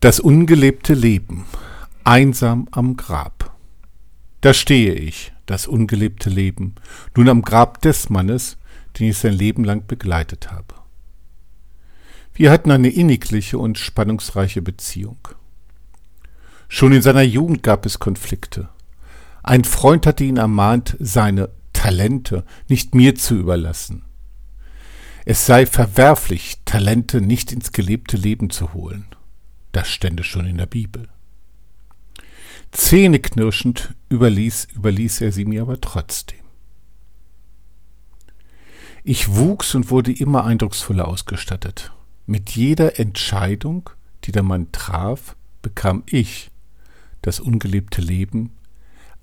Das ungelebte Leben, einsam am Grab. Da stehe ich, das ungelebte Leben, nun am Grab des Mannes, den ich sein Leben lang begleitet habe. Wir hatten eine innigliche und spannungsreiche Beziehung. Schon in seiner Jugend gab es Konflikte. Ein Freund hatte ihn ermahnt, seine Talente nicht mir zu überlassen. Es sei verwerflich, Talente nicht ins gelebte Leben zu holen. Das stände schon in der Bibel. Zähneknirschend überließ, überließ er sie mir aber trotzdem. Ich wuchs und wurde immer eindrucksvoller ausgestattet. Mit jeder Entscheidung, die der Mann traf, bekam ich das ungelebte Leben,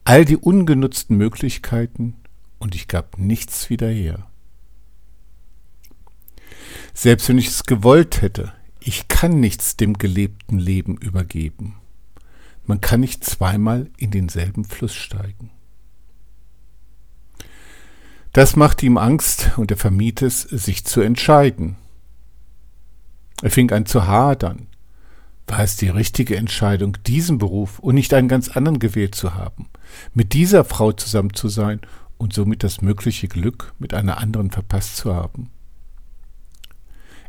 all die ungenutzten Möglichkeiten, und ich gab nichts wieder her. Selbst wenn ich es gewollt hätte, ich kann nichts dem gelebten Leben übergeben. Man kann nicht zweimal in denselben Fluss steigen. Das macht ihm Angst und er vermied es, sich zu entscheiden. Er fing an zu hadern. War es die richtige Entscheidung, diesen Beruf und nicht einen ganz anderen gewählt zu haben, mit dieser Frau zusammen zu sein und somit das mögliche Glück mit einer anderen verpasst zu haben?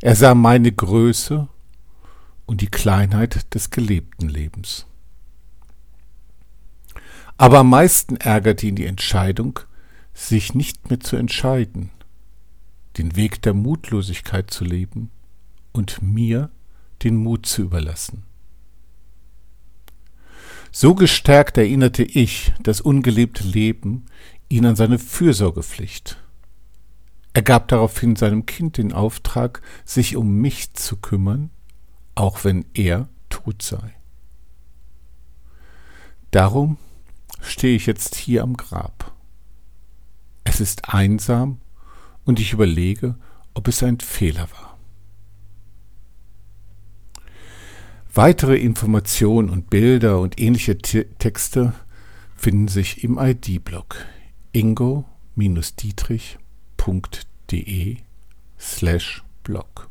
Er sah meine Größe und die Kleinheit des gelebten Lebens. Aber am meisten ärgerte ihn die Entscheidung, sich nicht mehr zu entscheiden, den Weg der Mutlosigkeit zu leben und mir den Mut zu überlassen. So gestärkt erinnerte ich das ungelebte Leben ihn an seine Fürsorgepflicht, er gab daraufhin seinem Kind den Auftrag, sich um mich zu kümmern, auch wenn er tot sei. Darum stehe ich jetzt hier am Grab. Es ist einsam und ich überlege, ob es ein Fehler war. Weitere Informationen und Bilder und ähnliche Texte finden sich im ID-Blog ingo-dietrich.de slash blog.